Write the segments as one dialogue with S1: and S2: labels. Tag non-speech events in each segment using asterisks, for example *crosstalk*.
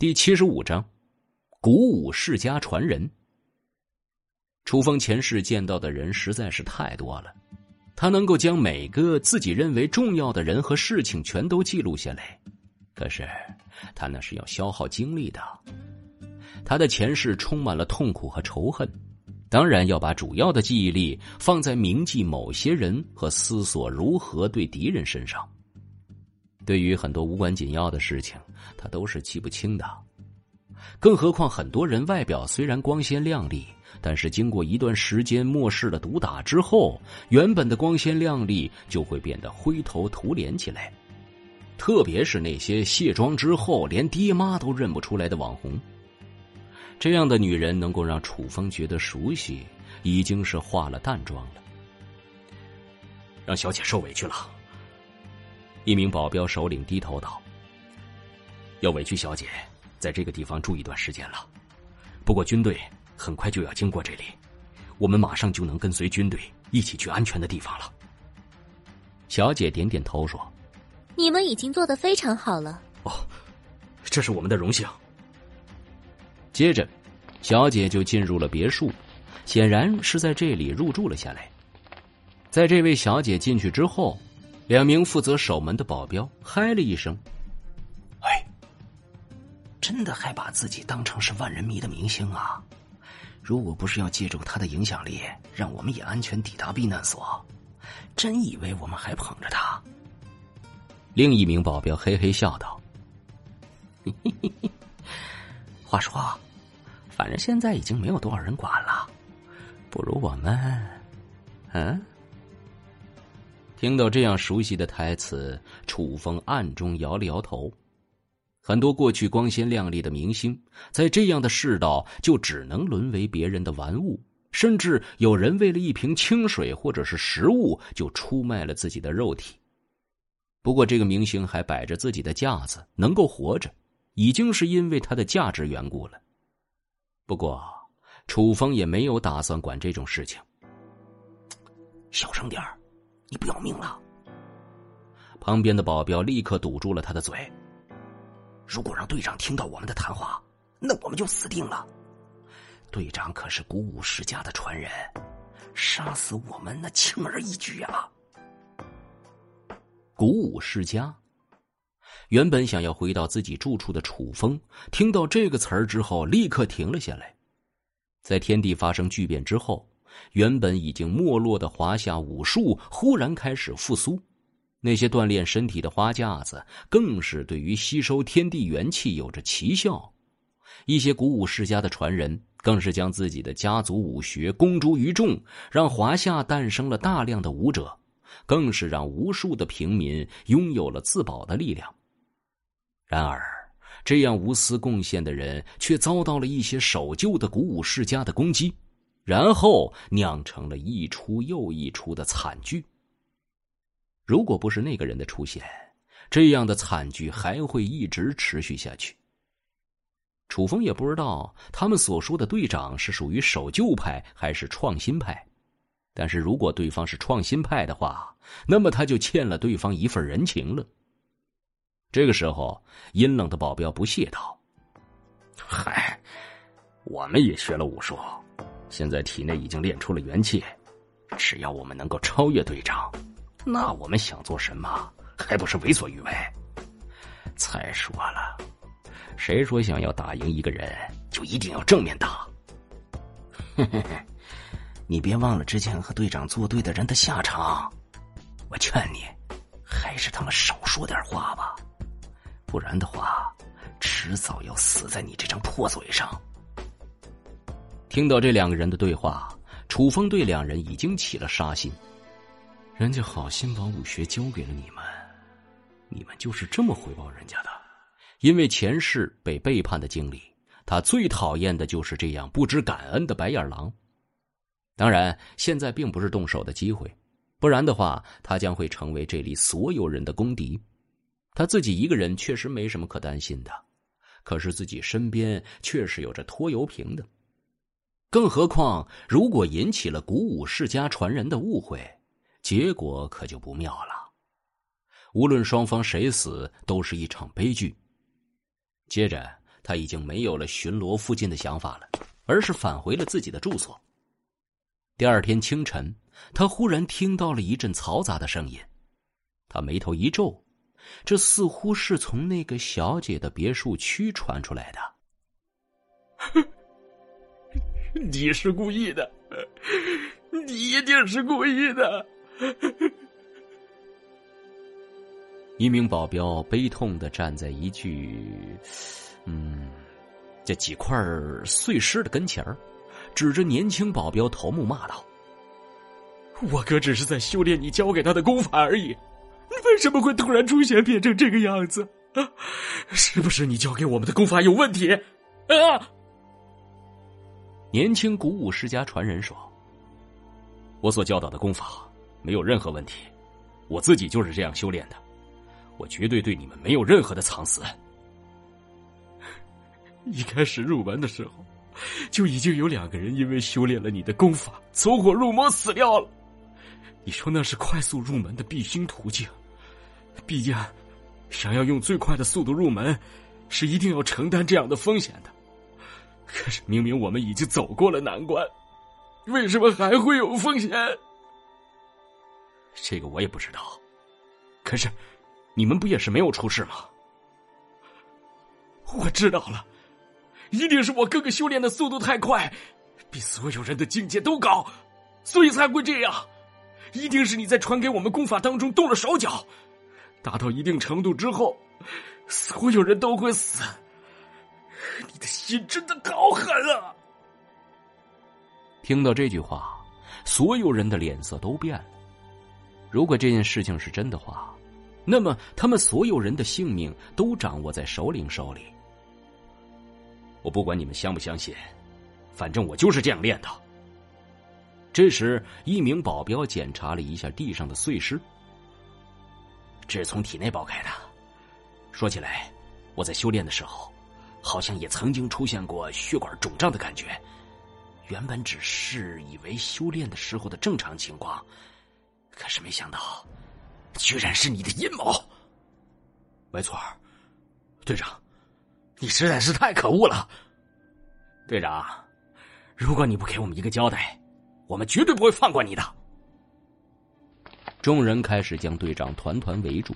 S1: 第七十五章，鼓舞世家传人。楚风前世见到的人实在是太多了，他能够将每个自己认为重要的人和事情全都记录下来，可是他那是要消耗精力的。他的前世充满了痛苦和仇恨，当然要把主要的记忆力放在铭记某些人和思索如何对敌人身上。对于很多无关紧要的事情，他都是记不清的。更何况很多人外表虽然光鲜亮丽，但是经过一段时间末世的毒打之后，原本的光鲜亮丽就会变得灰头土脸起来。特别是那些卸妆之后连爹妈都认不出来的网红，这样的女人能够让楚风觉得熟悉，已经是化了淡妆了。
S2: 让小姐受委屈了。
S1: 一名保镖首领低头道：“
S2: 要委屈小姐在这个地方住一段时间了。不过军队很快就要经过这里，我们马上就能跟随军队一起去安全的地方了。”
S1: 小姐点点头说：“
S3: 你们已经做得非常好了。”“
S2: 哦，这是我们的荣幸。”
S1: 接着，小姐就进入了别墅，显然是在这里入住了下来。在这位小姐进去之后，两名负责守门的保镖嗨了一声：“
S4: 哎，真的还把自己当成是万人迷的明星啊！如果不是要借助他的影响力，让我们也安全抵达避难所，真以为我们还捧着他？”
S1: 另一名保镖嘿嘿笑道：“
S4: 嘿嘿嘿嘿，话说，反正现在已经没有多少人管了，不如我们……嗯？”
S1: 听到这样熟悉的台词，楚风暗中摇了摇头。很多过去光鲜亮丽的明星，在这样的世道，就只能沦为别人的玩物。甚至有人为了一瓶清水或者是食物，就出卖了自己的肉体。不过，这个明星还摆着自己的架子，能够活着，已经是因为他的价值缘故了。不过，楚风也没有打算管这种事情。
S4: 小声点儿。你不要命了！
S1: 旁边的保镖立刻堵住了他的嘴。
S4: 如果让队长听到我们的谈话，那我们就死定了。队长可是古武世家的传人，杀死我们那轻而易举啊！
S1: 古武世家，原本想要回到自己住处的楚风，听到这个词儿之后，立刻停了下来。在天地发生巨变之后。原本已经没落的华夏武术忽然开始复苏，那些锻炼身体的花架子更是对于吸收天地元气有着奇效。一些鼓舞世家的传人更是将自己的家族武学公诸于众，让华夏诞生了大量的武者，更是让无数的平民拥有了自保的力量。然而，这样无私贡献的人却遭到了一些守旧的鼓舞世家的攻击。然后酿成了一出又一出的惨剧。如果不是那个人的出现，这样的惨剧还会一直持续下去。楚风也不知道他们所说的队长是属于守旧派还是创新派，但是如果对方是创新派的话，那么他就欠了对方一份人情了。这个时候，阴冷的保镖不屑道：“
S2: 嗨，我们也学了武术。”现在体内已经练出了元气，只要我们能够超越队长，那我们想做什么还不是为所欲为？再说了，谁说想要打赢一个人就一定要正面打？
S4: 嘿嘿嘿，你别忘了之前和队长作对的人的下场。我劝你，还是他妈少说点话吧，不然的话，迟早要死在你这张破嘴上。
S1: 听到这两个人的对话，楚风对两人已经起了杀心。人家好心把武学交给了你们，你们就是这么回报人家的？因为前世被背叛的经历，他最讨厌的就是这样不知感恩的白眼狼。当然，现在并不是动手的机会，不然的话，他将会成为这里所有人的公敌。他自己一个人确实没什么可担心的，可是自己身边确实有着拖油瓶的。更何况，如果引起了鼓舞世家传人的误会，结果可就不妙了。无论双方谁死，都是一场悲剧。接着，他已经没有了巡逻附近的想法了，而是返回了自己的住所。第二天清晨，他忽然听到了一阵嘈杂的声音，他眉头一皱，这似乎是从那个小姐的别墅区传出来的。
S2: 哼 *laughs* 你是故意的，你一定是故意的。
S1: 一名保镖悲痛的站在一具，嗯，这几块碎尸的跟前儿，指着年轻保镖头目骂道：“
S2: 我哥只是在修炼你教给他的功法而已，为什么会突然出现变成这个样子？是不是你教给我们的功法有问题？啊！”
S1: 年轻古武世家传人说：“我所教导的功法没有任何问题，我自己就是这样修炼的。”我绝对对你们没有任何的藏私。*laughs*
S2: 一开始入门的时候，就已经有两个人因为修炼了你的功法，走火入魔死掉了。你说那是快速入门的必经途径，毕竟想要用最快的速度入门，是一定要承担这样的风险的。可是明明我们已经走过了难关，为什么还会有风险？
S1: 这个我也不知道。可是。你们不也是没有出事吗？
S2: 我知道了，一定是我哥哥修炼的速度太快，比所有人的境界都高，所以才会这样。一定是你在传给我们功法当中动了手脚，达到一定程度之后，所有人都会死。你的心真的好狠啊！
S1: 听到这句话，所有人的脸色都变了。如果这件事情是真的话。那么，他们所有人的性命都掌握在首领手里。我不管你们相不相信，反正我就是这样练的。这时，一名保镖检查了一下地上的碎尸，这是从体内爆开的。说起来，我在修炼的时候，好像也曾经出现过血管肿胀的感觉。原本只是以为修炼的时候的正常情况，可是没想到。居然是你的阴谋！
S2: 没错，队长，你实在是太可恶了。队长，如果你不给我们一个交代，我们绝对不会放过你的。
S1: 众人开始将队长团团围住，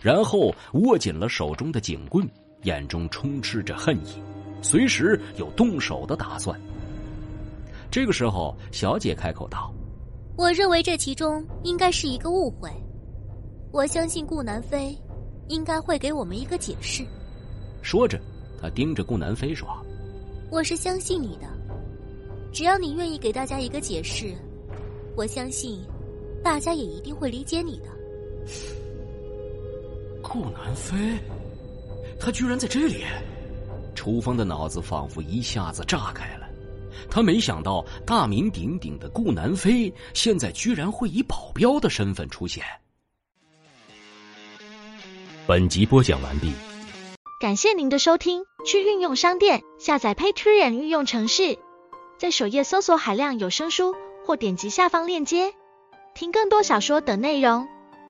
S1: 然后握紧了手中的警棍，眼中充斥着恨意，随时有动手的打算。这个时候，小姐开口道：“
S3: 我认为这其中应该是一个误会。”我相信顾南飞应该会给我们一个解释。
S1: 说着，他盯着顾南飞说：“
S3: 我是相信你的，只要你愿意给大家一个解释，我相信大家也一定会理解你的。”
S2: 顾南飞，他居然在这里！
S1: 楚风的脑子仿佛一下子炸开了，他没想到大名鼎鼎的顾南飞现在居然会以保镖的身份出现。
S5: 本集播讲完毕，感谢您的收听。去运用商店下载 Patreon 运用城市，在首页搜索海量有声书，或点击下方链接听更多小说等内容。